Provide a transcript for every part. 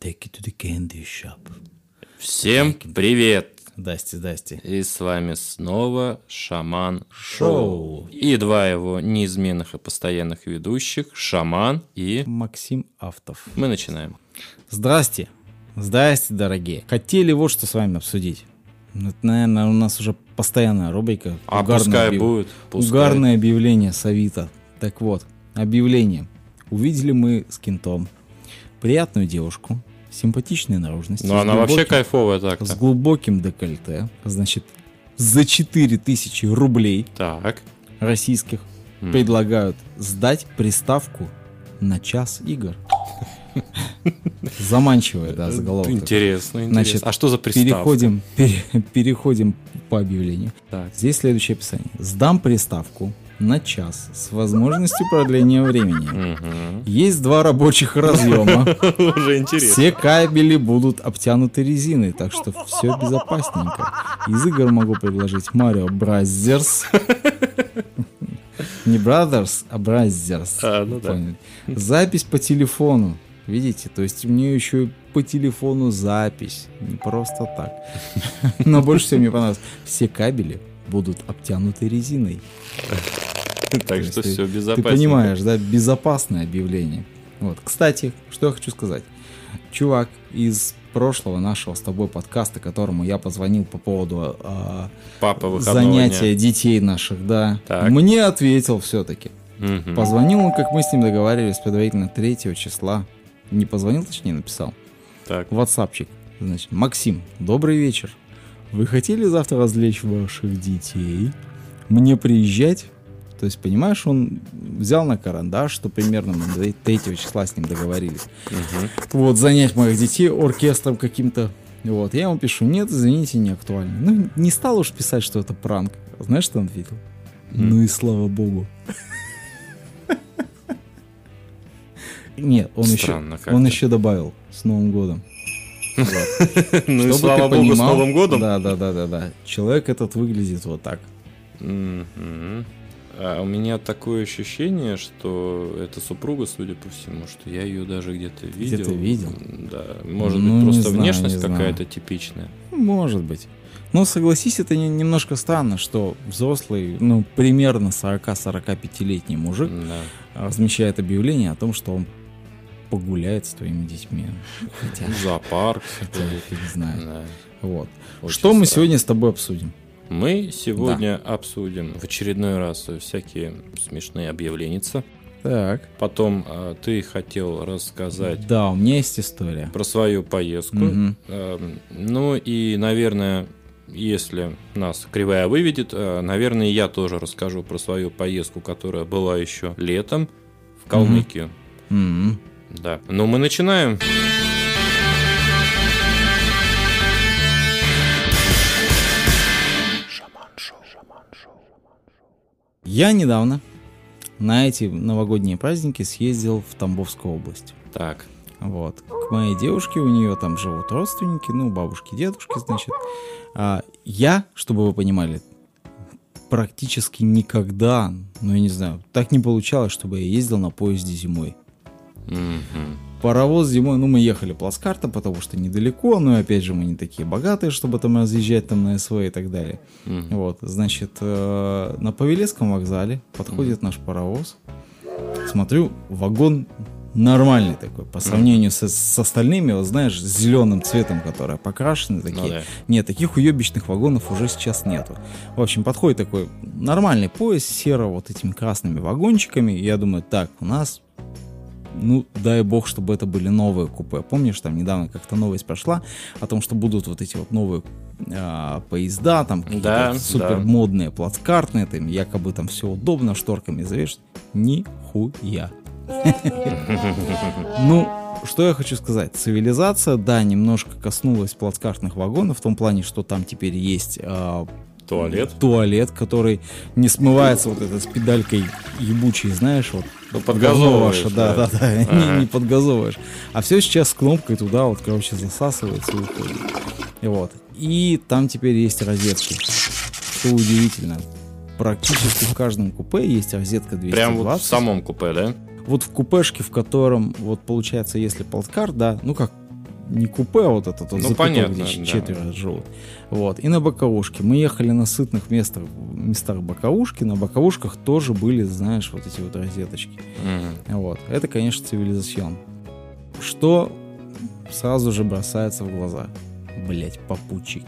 take you to the candy shop. Всем привет! Здрасте, здрасте. И с вами снова Шаман Шоу. И два его неизменных и постоянных ведущих, Шаман и... Максим Автов. Мы начинаем. Здрасте. Здрасте, дорогие. Хотели вот что с вами обсудить. Это, наверное, у нас уже постоянная рубрика. А Угарное пускай объяв- будет. Пускай. Угарное объявление с Авито. Так вот, объявление. Увидели мы с кентом приятную девушку, симпатичной наружности. Ну с она вообще глубоким- кайфовая С так-то. глубоким декольте. Значит, за 4000 рублей Так. российских М. предлагают сдать приставку на час игр. Заманчивая, да, заголовок. Интересно, интересно. Значит, а что за приставка? Переходим, пере- переходим по объявлению. Так. Здесь следующее описание. Сдам приставку на час с возможностью продления времени. Есть два рабочих разъема. Уже интересно. Все кабели будут обтянуты резиной, так что все безопасненько. Из игр могу предложить Mario Brazers. Не Brothers, а Brazers. А, ну да. Запись по телефону. Видите, то есть мне еще и по телефону запись. Не просто так. Но больше всего мне понравилось. Все кабели будут обтянуты резиной. Так То что все безопасно. Ты понимаешь, да, безопасное объявление. Вот. Кстати, что я хочу сказать. Чувак из прошлого нашего с тобой подкаста, которому я позвонил по поводу а, Папа занятия дня. детей наших, да, Так. мне ответил все-таки. Мгм. Позвонил он, как мы с ним договаривались, предварительно 3 числа. Не позвонил, точнее, написал. Так. Ватсапчик. Значит, Максим, добрый вечер. Вы хотели завтра развлечь ваших детей? Мне приезжать? То есть, понимаешь, он взял на карандаш, что примерно мы 3 числа с ним договорились. Мгм. Вот, занять моих детей оркестром каким-то. Вот, я ему пишу, нет, извините, не актуально. Ну, не стал уж писать, что это пранк. Знаешь, что он ответил? Ну и слава богу. Нет, он еще, Странно он еще добавил с Новым годом. Вот. Ну и слава богу, с Новым годом. Да, да, да, да, да. Человек этот выглядит вот так. А у меня такое ощущение, что это супруга, судя по всему, что я ее даже где-то видел. Где-то видел? Да. Может Ну, быть, не просто знаю, внешность не знаю. какая-то типичная. Может быть. Но согласись, это не- немножко странно, что взрослый, ну, примерно 40-45-летний мужик Да. размещает объявление о том, что он погуляет с твоими детьми. Хотя, Зоопарк. хотя я фиг знает. Да. Вот. Очень Что мы странно. сегодня с тобой обсудим? Мы сегодня обсудим в очередной раз всякие смешные объявления. Так. Потом а, ты хотел рассказать Да, у меня есть история. про свою поездку. Мгм. Эм, Ну и, наверное, если нас кривая выведет, э, наверное, я тоже расскажу про свою поездку, которая была еще летом в Калмыкию. М. Да. Ну, мы начинаем. Я недавно на эти новогодние праздники съездил в Тамбовскую область. Так. Вот. К моей девушке, у нее там живут родственники, ну, бабушки, дедушки, значит. А я, чтобы вы понимали, практически никогда, ну, я не знаю, так не получалось, чтобы я ездил на поезде зимой. Мгм. Паровоз зимой, ну, мы ехали плацкартом, потому что недалеко, но, опять же, мы не такие богатые, чтобы там разъезжать там на СВ и так далее. Мгм. Вот, значит, э, на Павелецком вокзале подходит наш паровоз. Смотрю, вагон нормальный такой, по сравнению со- с, остальными, вот знаешь, с зеленым цветом, которые покрашены такие. Ну да. Нет, таких уебищных вагонов уже сейчас нету. В общем, подходит такой нормальный поезд серо вот этими красными вагончиками. Я думаю, так, у нас ну, дай бог, чтобы это были новые купе. Помнишь, там недавно как-то новость прошла о том, что будут вот эти вот новые а, поезда, там какие-то Да, супер да. модные, плацкартные, там якобы там все удобно, шторками завешено. Нихуя. Ну, что я хочу сказать. Цивилизация, да, немножко коснулась плацкартных вагонов, в том плане, что там теперь есть а, Туалет. туалет, который не смывается вот этой с педалькой ебучей, знаешь, вот. Ну, подгазовываешь, да, да. да, да, Ага. не, не подгазовываешь. А все сейчас с кнопкой туда вот, короче, засасывается и уходит. И вот. И там теперь есть розетки. Что удивительно. Практически в каждом купе есть розетка 220. Прям вот в самом купе, да? Вот в купешке, в котором, вот получается, если плацкарт, да, ну как не купе, а вот этот вот Ну, понятно, да. четверо живут. Вот. И на боковушке. Мы ехали на сытных местах, местах боковушки. На боковушках тоже были, знаешь, вот эти вот розеточки. Мгм. Вот. Это, конечно, цивилизацион. Что сразу же бросается в глаза? Блять, попутчики.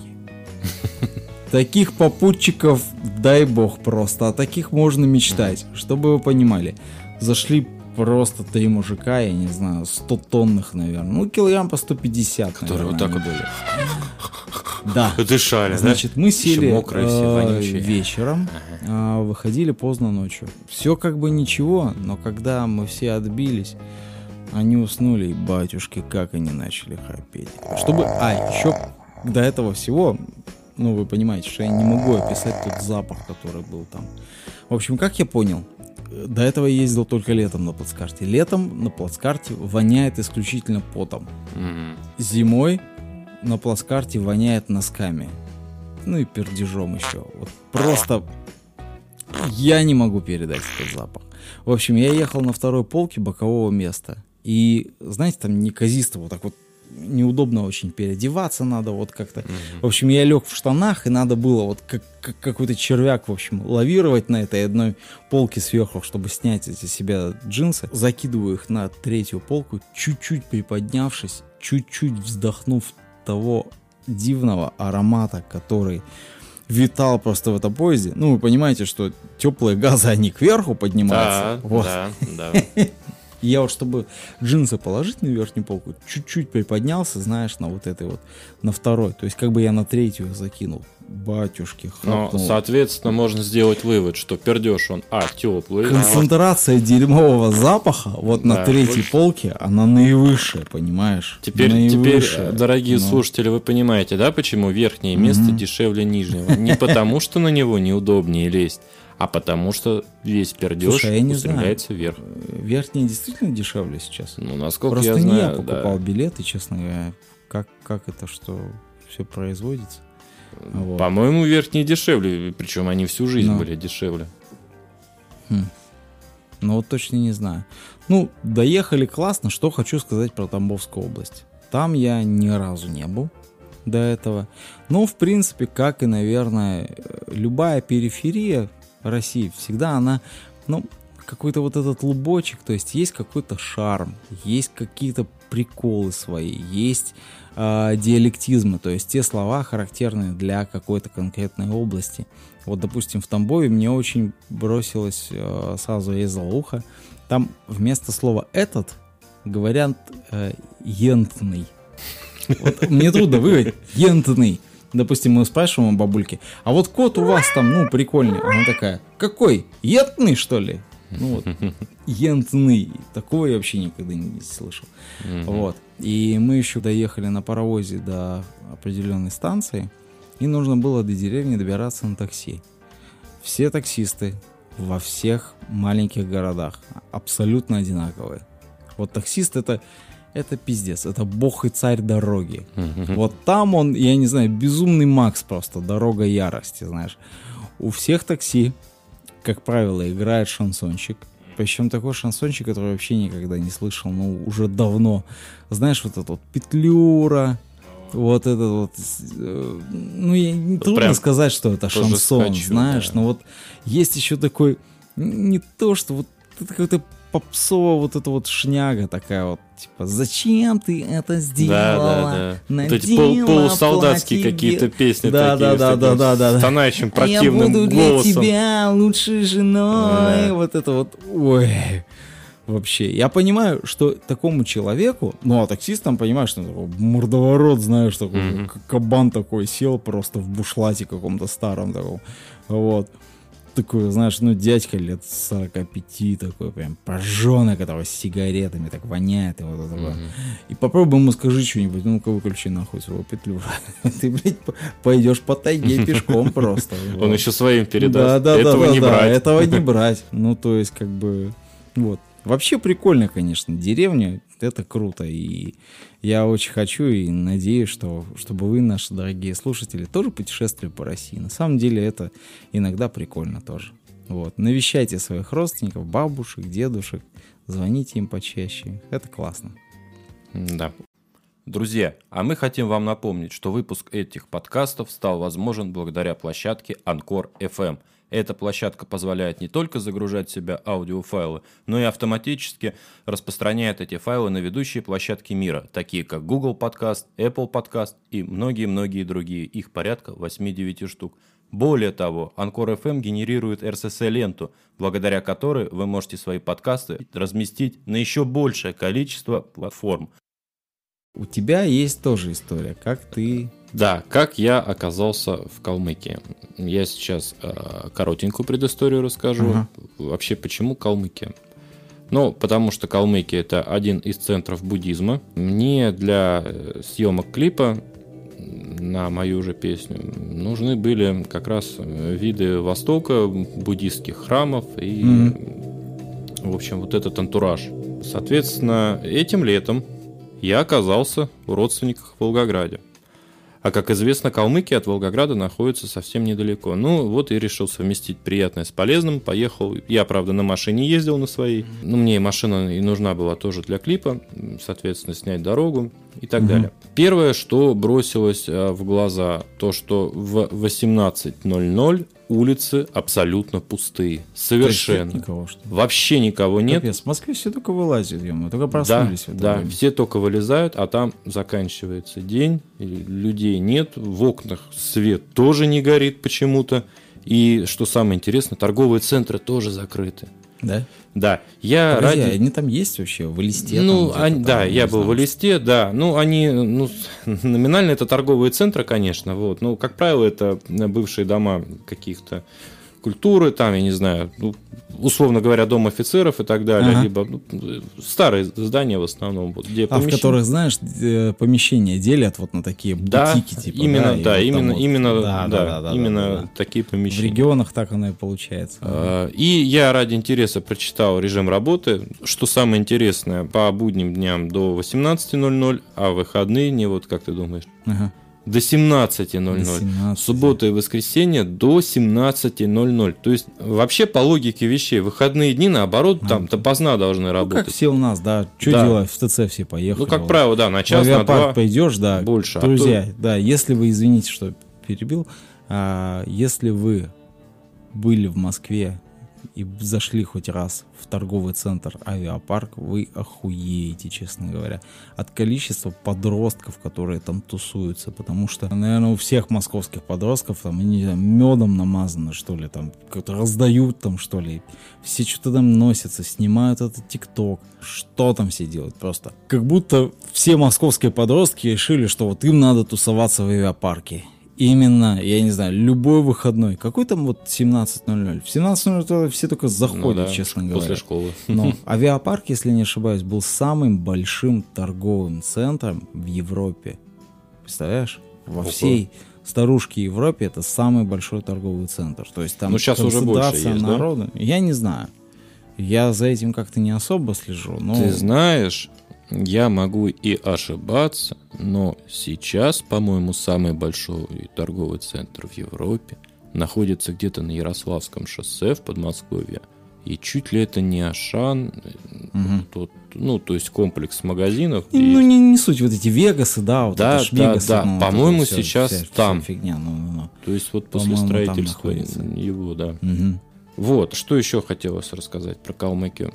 Таких попутчиков, дай бог просто, о таких можно мечтать. Чтобы вы понимали, зашли просто три мужика, я не знаю, 100 тонных, наверное. Ну, килограмм по 150, Которые наверное, вот так вот были. Да. Дышали, Значит, мы сели мокрые все, э, вонючие. вечером, а, выходили поздно ночью. Все как бы ничего, но когда мы все отбились, они уснули, и батюшки, как они начали храпеть. Чтобы... А, еще до этого всего, ну, вы понимаете, что я не могу описать тот запах, который был там. В общем, как я понял, до этого я ездил только летом на плацкарте. Летом на плацкарте воняет исключительно потом. Мгм. Зимой на плацкарте воняет носками. Ну и пердежом еще. Вот просто я не могу передать этот запах. В общем, я ехал на второй полке бокового места. И, знаете, там неказисто вот так вот неудобно очень переодеваться надо вот как-то. В общем, я лег в штанах, и надо было вот как, как какой-то червяк, в общем, лавировать на этой одной полке сверху, чтобы снять эти себя джинсы. Закидываю их на третью полку, чуть-чуть приподнявшись, чуть-чуть вздохнув того дивного аромата, который витал просто в этом поезде. Ну, вы понимаете, что теплые газы, они кверху поднимаются. Да, Вот. да, да. И я вот, чтобы джинсы положить на верхнюю полку, чуть-чуть приподнялся, знаешь, на вот этой вот, на второй. То есть как бы я на третью закинул. Батюшки, Но, хапнул. соответственно, можно сделать вывод, что пердеж он, а, теплый, Концентрация дерьмового запаха вот на Да, третьей больше. полке, она наивысшая, понимаешь? Теперь, теперь, Наивысшая. дорогие Ну. слушатели, вы понимаете, да, почему верхнее место Мгм. дешевле нижнего? Не потому, что на него неудобнее лезть, а потому, что весь пердеж Слушай, я не устремляется вверх. Верхние действительно дешевле сейчас. Ну, насколько Просто я не знаю, я покупал да. билеты, честно говоря. Как, как это, что все производится? Вот. По-моему, верхние дешевле, причем они всю жизнь Ну. были дешевле. Ну вот точно не знаю. Ну, доехали классно. Что хочу сказать про Тамбовскую область. Там я ни разу не был до этого. Но, в принципе, как и, наверное, любая периферия России, всегда она, ну, какой-то вот этот лубочек, то есть есть какой-то шарм, есть какие-то приколы свои, есть э, диалектизмы, то есть те слова характерные для какой-то конкретной области. Вот, допустим, в Тамбове мне очень бросилось э, сразу резало ухо. Там вместо слова «этот» говорят э, «ентный». Вот мне трудно выговорить «ентный». Допустим, мы спрашиваем у бабульки, а вот кот у вас там, ну, прикольный. Она такая, какой? Ентный, что ли? Ну вот, ентный. Такого я вообще никогда не слышал. Вот. И мы еще доехали на паровозе до определенной станции, и нужно было до деревни добираться на такси. Все таксисты во всех маленьких городах абсолютно одинаковые. Вот таксист это это пиздец, это бог и царь дороги. Вот там он, я не знаю, безумный Макс просто, дорога ярости, знаешь. У всех такси, как правило, играет шансончик. Причем такой шансончик, который вообще никогда не слышал, ну, уже давно. Знаешь, вот это вот Петлюра, вот это вот, э, ну, я, не трудно прям сказать, что это шансон, скачу, знаешь, да. но вот есть еще такой, не то, что вот какой-то попсово вот эта вот шняга такая вот, типа, зачем ты это сделала? Да, да, да. Вот эти Надела пол- полусолдатские платье какие-то песни да, такие. да, да, да, да, да, да. Стонающим А я противным буду для голосом. тебя лучшей женой. Да. Вот это вот, ой. Вообще, я понимаю, что такому человеку, ну а таксист там, понимаешь, что такой мордоворот, знаешь, такой к- кабан такой сел просто в бушлате каком-то старом таком, вот. Такой, знаешь, ну дядька лет 45 такой, прям прожженный, который с сигаретами так воняет и вот это вот. И попробуй ему скажи что-нибудь, ну-ка выключи нахуй своего петлю. Ты, блядь, пойдешь по тайге пешком просто. Он еще своим Да, передаст. да, Этого да, не да, да, брать. этого не брать. Ну, то есть, как бы, вот. Вообще прикольно, конечно, деревня, это круто, и я очень хочу и надеюсь, что, чтобы вы, наши дорогие слушатели, тоже путешествовали по России. На самом деле это иногда прикольно тоже. Вот. Навещайте своих родственников, бабушек, дедушек, звоните им почаще. Это классно. Да. Друзья, а мы хотим вам напомнить, что выпуск этих подкастов стал возможен благодаря площадке Анкор FM. Эта площадка позволяет не только загружать в себя аудиофайлы, но и автоматически распространяет эти файлы на ведущие площадки мира, такие как Google Podcast, Apple Podcast и многие-многие другие, их порядка 8-9 штук. Более того, Анкор FM генерирует RSS-ленту, благодаря которой вы можете свои подкасты разместить на еще большее количество платформ. У тебя есть тоже история, как ты... Да, как я оказался в Калмыкии. Я сейчас э, коротенькую предысторию расскажу. Ага. Вообще, почему Калмыкия? Ну, потому что Калмыкия это один из центров буддизма. Мне для э, съемок клипа на мою же песню нужны были как раз э, виды Востока, буддистских храмов и, в общем, вот этот антураж. Соответственно, этим летом я оказался у родственников в Волгограде. А как известно, Калмыкия от Волгограда находится совсем недалеко. Ну, вот и решил совместить приятное с полезным. Поехал. Я, правда, на машине ездил на своей. Ну, мне машина и нужна была тоже для клипа. Соответственно, снять дорогу и так Мгм. далее. Первое, что бросилось э, в глаза, то, что в 18.00 улицы абсолютно пустые. Есть Совершенно. никого, что ли? Вообще никого нет. Капец, в Москве все только вылазят, ё только Да, проснулись. это да, время. все только вылезают, а там заканчивается день, людей нет, в окнах свет тоже не горит почему-то. И что самое интересное, торговые центры тоже закрыты. Да? Да, я Погоди, ради... они там есть вообще, в листе? ну, там они- да, я был знаю. в Элисте, да. Ну, они, ну, номинально это торговые центры, конечно, вот. Но, как правило, это бывшие дома каких-то культуры, там, я не знаю, ну, условно говоря, дом офицеров и так далее, Ага. либо ну, старые здания в основном, вот, где А в помещения- которых, знаешь, э, помещения делят вот на такие да, бутики, типа, именно, и да, вот там именно, вот- именно, да, да, да, да, да, именно да, да. такие В помещения. регионах так оно и получается. А, И я ради интереса прочитал режим работы. Что самое интересное, по будним дням до 18.00, а в выходные дни, вот как ты думаешь, Ага. До 17.00. 18. Суббота и воскресенье до 17.00. То есть, вообще, по логике вещей, выходные дни, наоборот, там допоздна должны Ну, как работать. все у нас, да. Что Да. делать? В ТЦ все поехали. Ну, как вот. правило, да, на В час, на авиапарк два. пойдешь, да. больше, а Друзья, да, если вы, извините, что перебил, а, если вы были в Москве и зашли хоть раз в торговый центр авиапарк, вы охуеете, честно говоря, от количества подростков, которые там тусуются, потому что, наверное, у всех московских подростков там, не знаю, медом намазаны, что ли, там, раздают там, что ли, все что-то там носятся, снимают этот ТикТок, что там все делают просто. Как будто все московские подростки решили, что вот им надо тусоваться в авиапарке. Именно, я не знаю, любой выходной. Какой там вот 17.00? В 17.00 туда все только заходят, Ну да, честно после говоря. школы. Но авиапарк, если не ошибаюсь, был самым большим торговым центром в Европе. Представляешь? Во Ого. всей старушке Европе это самый большой торговый центр. То есть там Ну, щас уже больше есть, да? Я не знаю. Я за этим как-то не особо слежу. Но... Ты знаешь, я могу и ошибаться, но сейчас, по-моему, самый большой торговый центр в Европе находится где-то на Ярославском шоссе в Подмосковье. И чуть ли это не Ашан, Мгм. тот, ну, то есть комплекс магазинов. И, и- Ну, не, не суть, вот эти Вегасы, да, вот Да, это да, Вегасы, да. ну, По-моему, всё- сейчас вся- вся там. фигня, ну, ну, ну. То есть вот после строительства его, да. Мгм. Вот, что еще хотелось рассказать про Калмыкию,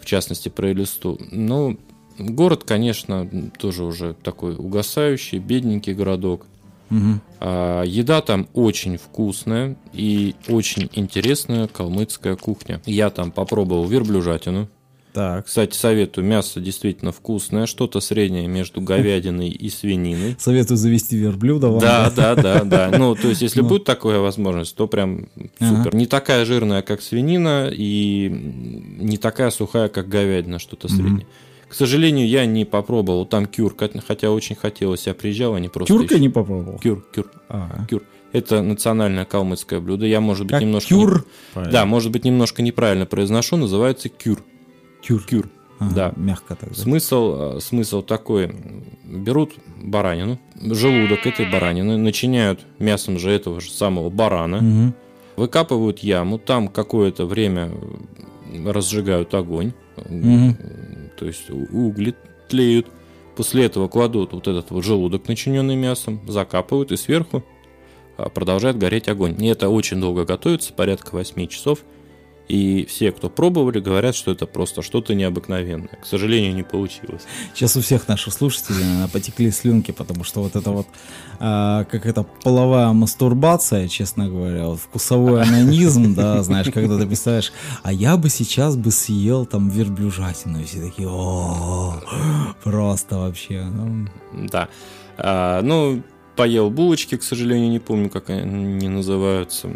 в частности про Элисту. Ну, город, конечно, тоже уже такой угасающий, бедненький городок. Мгм. А еда там очень вкусная и очень интересная калмыцкая кухня. Я там попробовал верблюжатину. Так. Кстати, советую, мясо действительно вкусное, что-то среднее между говядиной и свининой. Советую завести верблюда вам. Да, да, да, да. Ну, то есть, если Ну. будет такая возможность, то прям супер. Не такая жирная, как свинина, и не такая сухая, как говядина, что-то среднее. К сожалению, я не попробовал там кюр, хотя очень хотелось. Я приезжал, они просто... Тюрка еще- не попробовал? Кюр, кюр, А, кюр. Это национальное калмыцкое блюдо. Я, может быть, как немножко... кюр? не- Да, может быть, немножко неправильно произношу. Называется кюр. Кюр. Кюр. Ага, да. Мягко так. да. Смысл, э, смысл такой. Берут баранину, желудок этой баранины, начиняют мясом же этого же самого барана, Мгм. выкапывают яму, там какое-то время разжигают огонь, Мгм. То есть угли тлеют, После этого кладут вот этот вот желудок, начиненный мясом, закапывают и сверху а, продолжает гореть огонь. И это очень долго готовится, порядка 8 часов. И все, кто пробовали, говорят, что это просто что-то необыкновенное. К сожалению, не получилось. Сейчас у всех наших слушателей наверное, потекли слюнки, потому что вот это вот а, как это половая мастурбация, честно говоря, вот вкусовой анонизм, да, знаешь, когда ты представляешь, а я бы сейчас бы съел там верблюжатину, и все такие, о, просто вообще. Ну. Да. А, ну, поел булочки, к сожалению, не помню, как они называются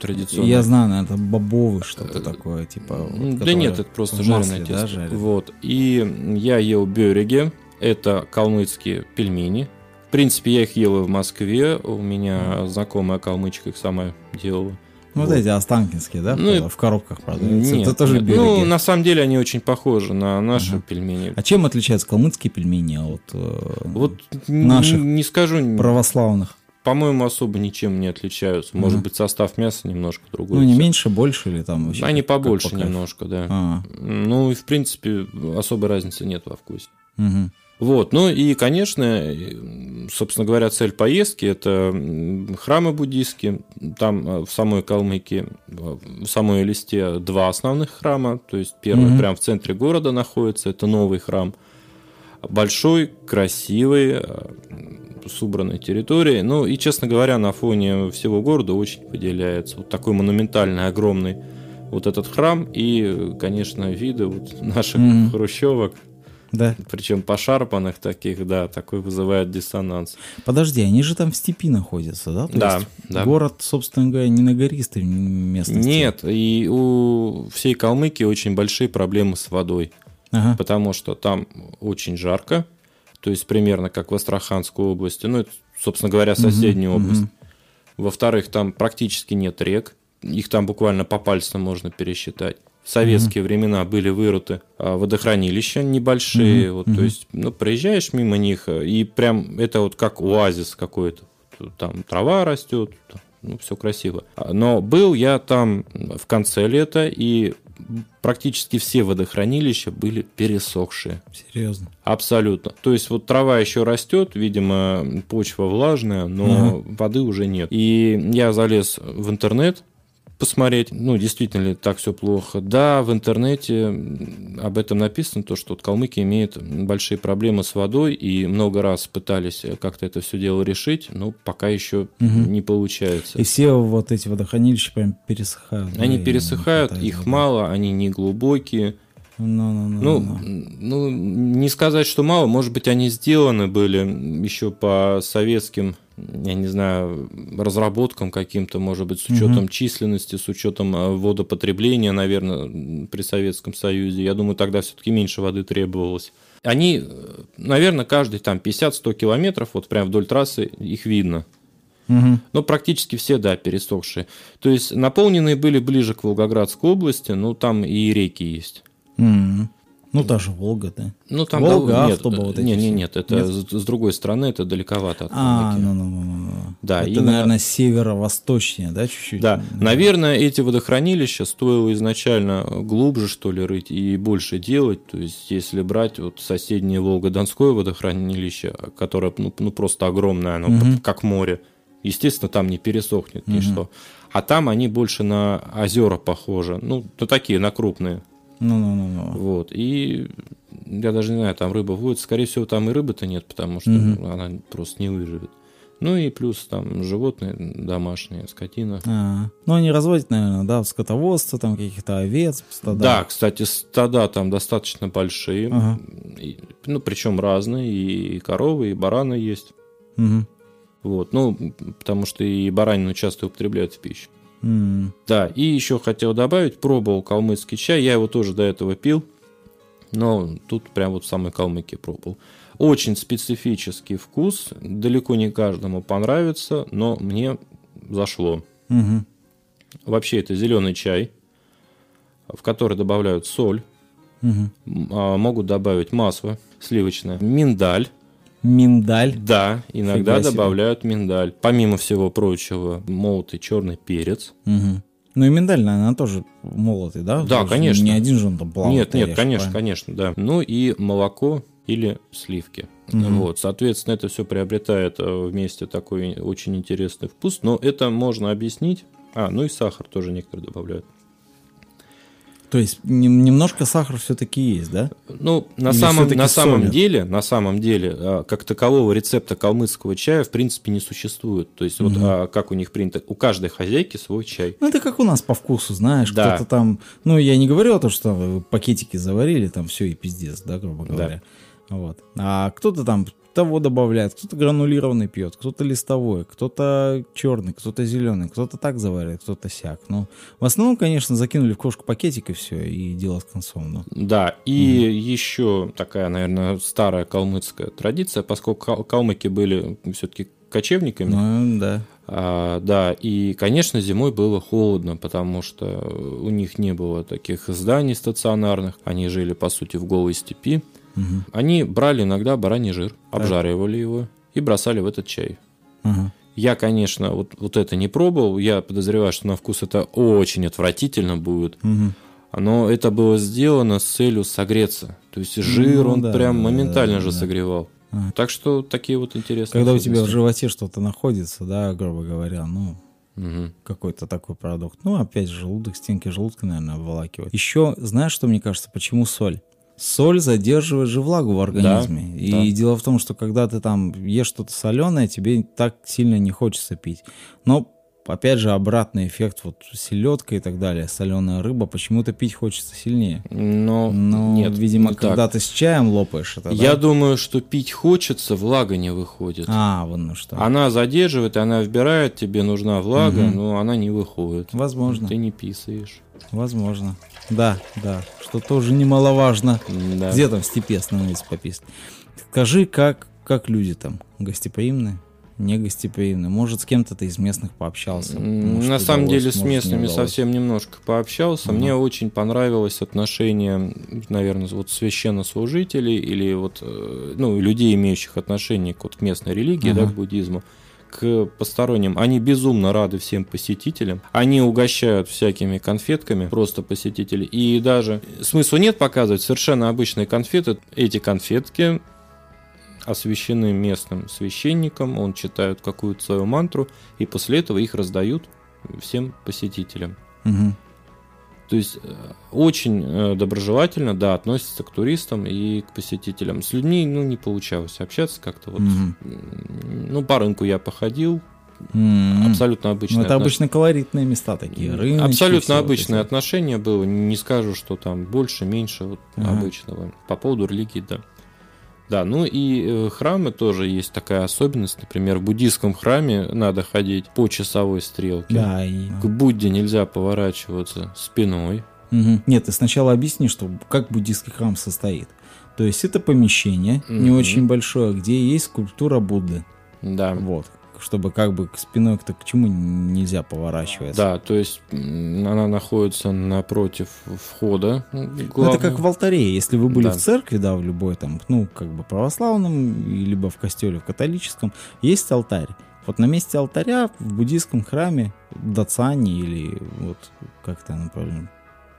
традиционно. Я знаю, это бобовый что-то э, такое, типа. Вот, да нет, это просто жареное тесто. Да, жареное. Вот. И я ел бёреги, это калмыцкие пельмени. В принципе, я их ел в Москве, у меня знакомая калмычка их сама делала. Вот, вот эти останкинские, да? Ну, в коробках продаются. Нет, это тоже нет. Ну, на самом деле они очень похожи на наши ага. пельмени. А чем отличаются калмыцкие пельмени от э, вот наших не скажу православных? По-моему, особо ничем не отличаются. Может ага. быть, состав мяса немножко другой. Ну, не меньше, больше или там вообще? Они побольше немножко, да. А. Ну, и в принципе, особой разницы нет во вкусе. Угу. Вот, ну и, конечно, собственно говоря, цель поездки – это храмы буддийские. Там э, в самой Калмыкии, в самой листе два основных храма. То есть первый mm-hmm. прямо в центре города находится, это новый храм. Большой, красивый, э, с убранной территорией. Ну и, честно говоря, на фоне всего города очень выделяется вот такой монументальный, огромный вот этот храм и, конечно, виды вот наших mm-hmm. хрущевок – да. Причем пошарпанных таких, да, такой вызывает диссонанс. Подожди, они же там в степи находятся, да? То да, есть да. Город, собственно говоря, не на гористой местности. Нет, и у всей Калмыкии очень большие проблемы с водой. Ага. Потому что там очень жарко, то есть примерно как в Астраханской области, ну, это, собственно говоря, соседняя угу, область. Угу. Во-вторых, там практически нет рек, их там буквально по пальцам можно пересчитать в советские mm-hmm. времена были вырыты а, водохранилища небольшие, mm-hmm. вот, то есть, ну, проезжаешь мимо них, и прям это вот как оазис какой-то, там трава растет, ну, все красиво. А, но был я там в конце лета, и практически все водохранилища были пересохшие. Серьезно? Абсолютно. То есть вот трава еще растет, видимо, почва влажная, но угу. воды уже нет. И я залез в интернет, посмотреть, ну, действительно ли так все плохо. Да, в интернете об этом написано, то, что вот Калмыкия имеет большие проблемы с водой, и много раз пытались как-то это все дело решить, но пока еще угу. не получается. И все вот эти водохранилища прям пересыхают. Они да, пересыхают, их мало, они не глубокие. No, no, no, ну, ну, не сказать, что мало, может быть, они сделаны были еще по советским я не знаю, разработкам каким-то, может быть, с учетом угу. численности, с учетом э, водопотребления, наверное, при Советском Союзе. Я думаю, тогда все-таки меньше воды требовалось. Они, э, наверное, каждый там 50-100 километров, вот прям вдоль трассы, их видно. Угу. Ну, практически все, да, пересохшие. То есть наполненные были ближе к Волгоградской области, ну, там и реки есть. Угу. Ну, та же Волга, да? Ну, там Волга, да, нет, автоба, вот эти Нет, нет, нет, это нет? С, другой стороны, это далековато от А, ну, ну, ну, ну. Да, это, именно... наверное, северо-восточнее, да, чуть-чуть? Да, наверное, эти водохранилища стоило изначально глубже, что ли, рыть и больше делать, то есть, если брать вот соседнее Волго-Донское водохранилище, которое, ну, ну просто огромное, оно угу. как море, естественно, там не пересохнет угу. ничто. А там они больше на озера похожи, ну, то такие, на крупные. Ну, ну, ну, ну. Вот. И я даже не знаю, там рыба водится. Скорее всего, там и рыбы-то нет, потому что угу. она просто не выживет. Ну и плюс там животные домашние, скотина. А, ну они разводят, наверное, да, скотоводство, там каких-то овец, стада. Да, кстати, стада там достаточно большие. Ага. И, ну, причем разные, и коровы, и бараны есть. Угу. Вот, ну, потому что и баранину часто употребляют в пищу. Mm. Да, и еще хотел добавить, пробовал калмыцкий чай, я его тоже до этого пил, но тут прям вот в самой Калмыкии пробовал. Очень специфический вкус, далеко не каждому понравится, но мне зашло. Mm-hmm. Вообще это зеленый чай, в который добавляют соль, mm-hmm. могут добавить масло сливочное, миндаль, Миндаль. Да, иногда Фига добавляют себе. миндаль. Помимо всего прочего, молотый черный перец. Угу. Ну и миндаль, наверное, тоже молотый, да? Да, конечно. Не один же он там плавает. Нет, нет, конечно, правильно? конечно, да. Ну и молоко или сливки. Мгм. Вот, соответственно, это все приобретает э, вместе такой очень интересный вкус, но это можно объяснить. А, ну и сахар тоже некоторые добавляют. То есть нем- немножко сахара все-таки есть, да? Ну, на Или самом, на самом солят? деле, на самом деле, а, как такового рецепта калмыцкого чая в принципе не существует. То есть вот Мгм. а, как у них принято, у каждой хозяйки свой чай. Ну, это как у нас по вкусу, знаешь, Да. кто-то там, ну, я не говорю о том, что э, пакетики заварили, там все и пиздец, да, грубо Да. говоря. Вот. А кто-то там того добавляет, кто-то гранулированный пьет, кто-то листовой, кто-то черный, кто-то зеленый, кто-то так заваривает, кто-то сяк. Ну, в основном, конечно, закинули в кружку пакетик и все, и дело с концом. Ну. Да, и еще такая, наверное, старая калмыцкая традиция, поскольку кал- калмыки были все-таки кочевниками, Ну, да. А, да, и, конечно, зимой было холодно, потому что у них не было таких зданий стационарных. Они жили, по сути, в голой степи. Мгм. Они брали иногда бараний жир, обжаривали его и бросали в этот чай. Ага. Я, конечно, вот, вот это не пробовал. Я подозреваю, что на вкус это очень отвратительно будет. Мгм. Но это было сделано с целью согреться. То есть жир Ну он да, прям моментально да, же да. согревал. Ага. Так что такие вот интересные Когда у тебя в животе что-то находится, да, грубо говоря, ну, Мгм. какой-то такой продукт. Ну, опять же, желудок, стенки желудка, наверное, обволакивает. Еще, знаешь, что мне кажется, почему соль? Соль задерживает же влагу в организме. и да. дело в том, что когда ты там ешь что-то соленое, тебе так сильно не хочется пить. Но, опять же, обратный эффект, вот селедка и так далее, соленая рыба, почему-то пить хочется сильнее. Но Но, нет, видимо, не так. когда ты с чаем лопаешь это, Я да? думаю, что пить хочется, влага не выходит. А, вон ну что. Она задерживает, она вбирает, тебе нужна влага, Мгм. но она не выходит. Возможно, Ты не писаешь. возможно. Да, да, что тоже немаловажно. Да. Где там в степи остановиться пописать? Скажи, как, как люди там? Гостеприимные? Негостеприимные? Может, с кем-то из местных пообщался? Может, На самом деле с может, местными совсем немножко пообщался. Мне очень понравилось отношение, наверное, вот священнослужителей или вот э, ну, людей, имеющих отношение к, вот, к местной религии, да, к буддизму к посторонним. Они безумно рады всем посетителям. Они угощают всякими конфетками просто посетителей. И даже смысла нет показывать совершенно обычные конфеты. Эти конфетки освящены местным священником, он читает какую-то свою мантру, и после этого их раздают всем посетителям. Мгм. То есть э, очень э, доброжелательно, да, относится к туристам и к посетителям. С людьми, ну, не получалось общаться как-то вот. М, Ну, по рынку я походил, М. абсолютно Ну, обычные это отнош- обычно колоритные места такие. рыночки, Абсолютно вот обычное эти. отношение было. Не скажу, что там больше, меньше вот Ага. обычного. По поводу религии, да. Да, ну и э, храмы тоже есть такая особенность. Например, в буддийском храме надо ходить по часовой стрелке. Да, и... К Будде нельзя поворачиваться спиной. Мгм. Нет, ты сначала объясни, что как буддийский храм состоит. То есть это помещение, не Мгм. очень большое, где есть скульптура Будды. Да. Вот. Чтобы как бы к спиной-то к чему нельзя поворачиваться. Да, то есть она находится напротив входа. Ну, главного. это как в алтаре. Если вы были Да. в церкви, да, в любой там, ну, как бы православном, либо в костеле, в католическом, есть алтарь. Вот на месте алтаря в буддийском храме Дацани или вот как это направлено,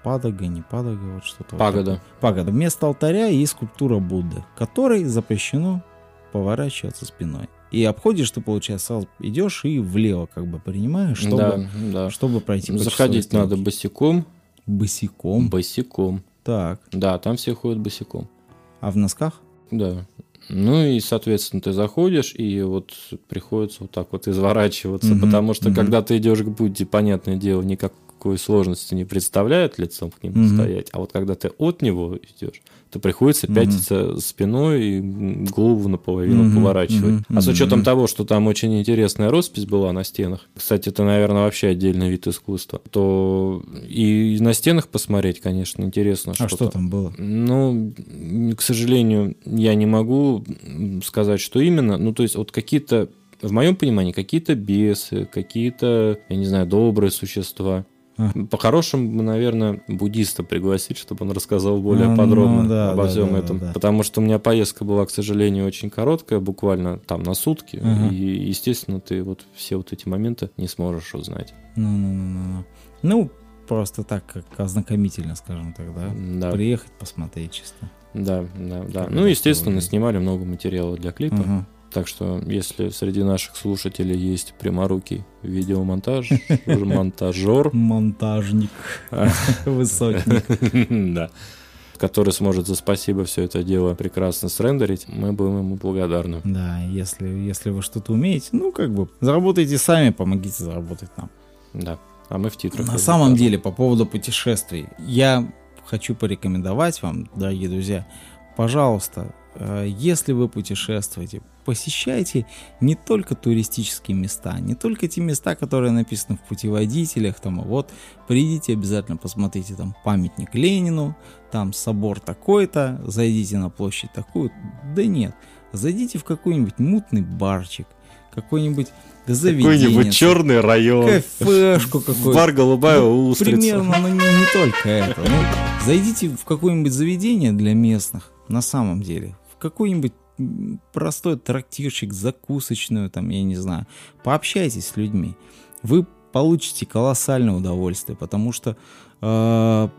Падага, не Падага, вот что-то. вот Пагода. такое. Пагода. Вместо алтаря есть скульптура Будды, которой запрещено поворачиваться спиной. И обходишь ты, получается, сразу идешь и влево как бы принимаешь, чтобы, да, да. чтобы пройти Заходить надо босиком. босиком. Босиком. Так. Да, там все ходят босиком. А в носках? Да. Ну и, соответственно, ты заходишь, и вот приходится вот так вот изворачиваться, Мгм, потому что мгм. когда ты идешь к Будде, понятное дело, никакой сложности не представляет лицом к нему Мгм. стоять. А вот когда ты от него идешь, то приходится Мгм. пятиться спиной и голову наполовину Мгм, поворачивать. мгм, А с учетом мгм. того, что там очень интересная роспись была на стенах, кстати, это, наверное, вообще отдельный вид искусства, то и на стенах посмотреть, конечно, интересно. А что там было? Ну, к сожалению, я не могу сказать, что именно. Ну, то есть, вот какие-то, в моем понимании, какие-то бесы, какие-то, я не знаю, добрые существа. По-хорошему, наверное, буддиста пригласить, чтобы он рассказал более Ну, подробно ну, да, обо да, всем да, этом. да, да. Потому что у меня поездка была, к сожалению, очень короткая, буквально там на сутки. Ага. И, естественно, ты вот все вот эти моменты не сможешь узнать. Ну-ну-ну-ну. Ну, просто так, как ознакомительно, скажем так, да? Да. Приехать, посмотреть чисто. Да, да, да. Как Ну, естественно, снимали много материала для клипа. Ага. Так что, если среди наших слушателей есть пряморукий видеомонтаж, монтажер, Монтажник. Высотник. да, который сможет за спасибо все это дело прекрасно срендерить, мы будем ему благодарны. Да, если, если вы что-то умеете, ну, как бы, заработайте сами, помогите заработать нам. Да. А мы в титрах. На самом деле, по поводу путешествий, я хочу порекомендовать вам, дорогие друзья, пожалуйста, э, если вы путешествуете, посещайте не только туристические места, не только те места, которые написаны в путеводителях, там, а вот, придите обязательно, посмотрите там памятник Ленину, там собор такой-то, зайдите на площадь такую. Да нет, зайдите в какой-нибудь мутный барчик, какой-нибудь заведение. Какой-нибудь черный район. Кафешку какую-то. Бар голубая Ну, устрица. Примерно, но не, не только это. Ну, зайдите в какое-нибудь заведение для местных, на самом деле. В какой-нибудь простой трактирчик, закусочную, там, я не знаю. Пообщайтесь с людьми. Вы получите колоссальное удовольствие, потому что э,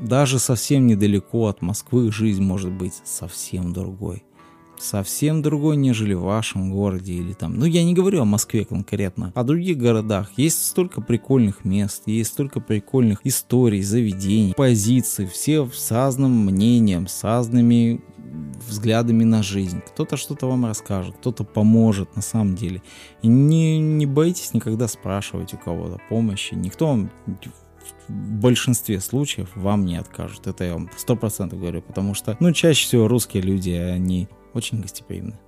даже совсем недалеко от Москвы жизнь может быть совсем другой. Совсем другой, нежели в вашем городе или там. Ну, я не говорю о Москве конкретно, о других городах. Есть столько прикольных мест, есть столько прикольных историй, заведений, позиций, все с разным мнением, с разными взглядами на жизнь. Кто-то что-то вам расскажет, кто-то поможет на самом деле. И не, не бойтесь никогда спрашивать у кого-то помощи. Никто вам в большинстве случаев вам не откажут. Это я вам сто процентов говорю, потому что, ну, чаще всего русские люди, они очень гостеприимны.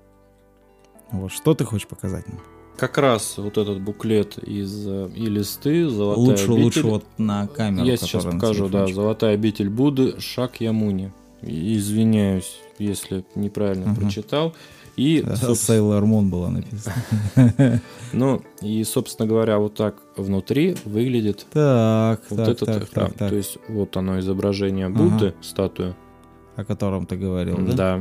Вот, что ты хочешь показать нам? Как раз вот этот буклет из э, и листы, золотая лучше, обитель. лучше вот на камеру. Я сейчас покажу, да, золотая обитель Будды, шаг Ямуни. Извиняюсь, если неправильно Мгм. прочитал. И, Да, собственно, Sailor Moon была написана. ну, и, собственно говоря, вот так внутри выглядит Так, вот так, этот так, храм. так, так. То есть вот оно изображение Будды, статуя. О котором ты говорил, да? Да,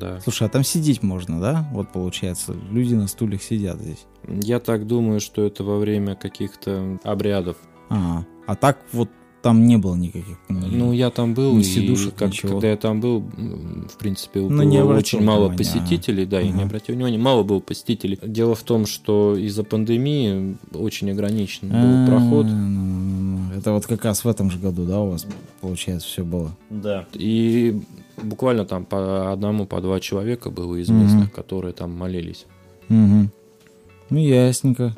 да. Слушай, а там сидеть можно, да? Вот получается, люди на стульях сидят здесь. Я так думаю, что это во время каких-то обрядов. Ага. А так вот там не было никаких. ни- Ну, я там был, и сидушек, как- ничего. когда я там был, в принципе, Ну, не было очень мало внимания, посетителей, да, я не Ага. обратил внимания, мало было посетителей. Дело в том, что из-за пандемии очень ограничен А, был проход. ну, ну, ну. Это вот как раз в этом же году, да, у вас, получается, все было? Да. И буквально там по одному, по два человека было из местных, которые там молились. Угу. Ну, ясненько.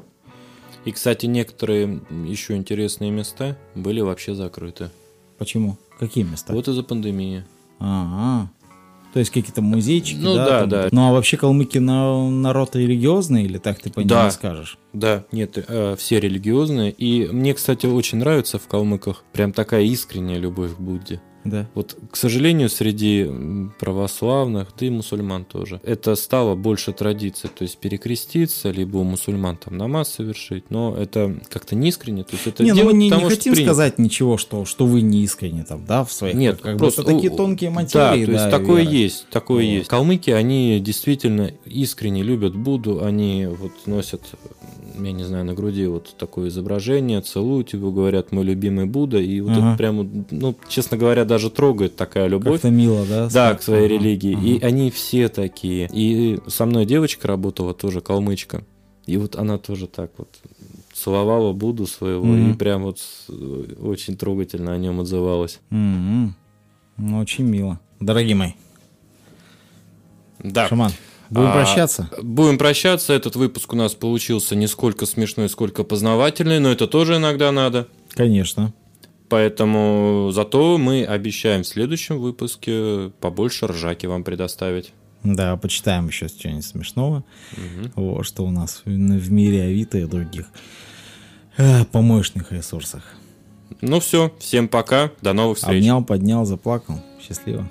И, кстати, некоторые еще интересные места были вообще закрыты. Почему? Какие места? Вот из-за пандемии. Ага. То есть какие-то музейчики, Ну да? да, там? да. Ну, а вообще калмыки на- народ религиозный или так ты по Да. скажешь? Да, нет, э, все религиозные. И мне, кстати, очень нравится в калмыках прям такая искренняя любовь к Будде. Да. Вот, к сожалению, среди православных, да и мусульман тоже, это стало больше традицией, то есть перекреститься, либо у мусульман там намаз совершить, но это как-то не искренне, то есть это не, ну мы не, не потому, что хотим принято. сказать ничего, что, что вы не искренне там, да, в своих... Нет, как просто это такие тонкие Да, материи, то есть да, такое Вера. есть, такое Вот. есть. Калмыки, они действительно искренне любят Будду, они вот носят, я не знаю, на груди вот такое изображение, целуют его, говорят, мой любимый Будда, и вот Ага. это прямо, ну, честно говоря, даже трогает такая любовь. Как-то мило, да? Да, к своей Ага, религии. ага. И они все такие. И со мной девочка работала тоже, калмычка. И вот она тоже так вот целовала Будду своего Мгм. и прям вот с- очень трогательно о нем отзывалась. М-м. Ну, очень мило. Дорогие мои, Да. Шаман, будем А, прощаться? Будем прощаться. Этот выпуск у нас получился не сколько смешной, сколько познавательный, но это тоже иногда надо. Конечно. Поэтому зато мы обещаем в следующем выпуске побольше ржаки вам предоставить. Да, почитаем еще что-нибудь смешного. Мгм. Вот, что у нас в, в мире Авито и других э, помощных ресурсах. Ну все, всем пока, до новых встреч. Обнял, поднял, заплакал. Счастливо.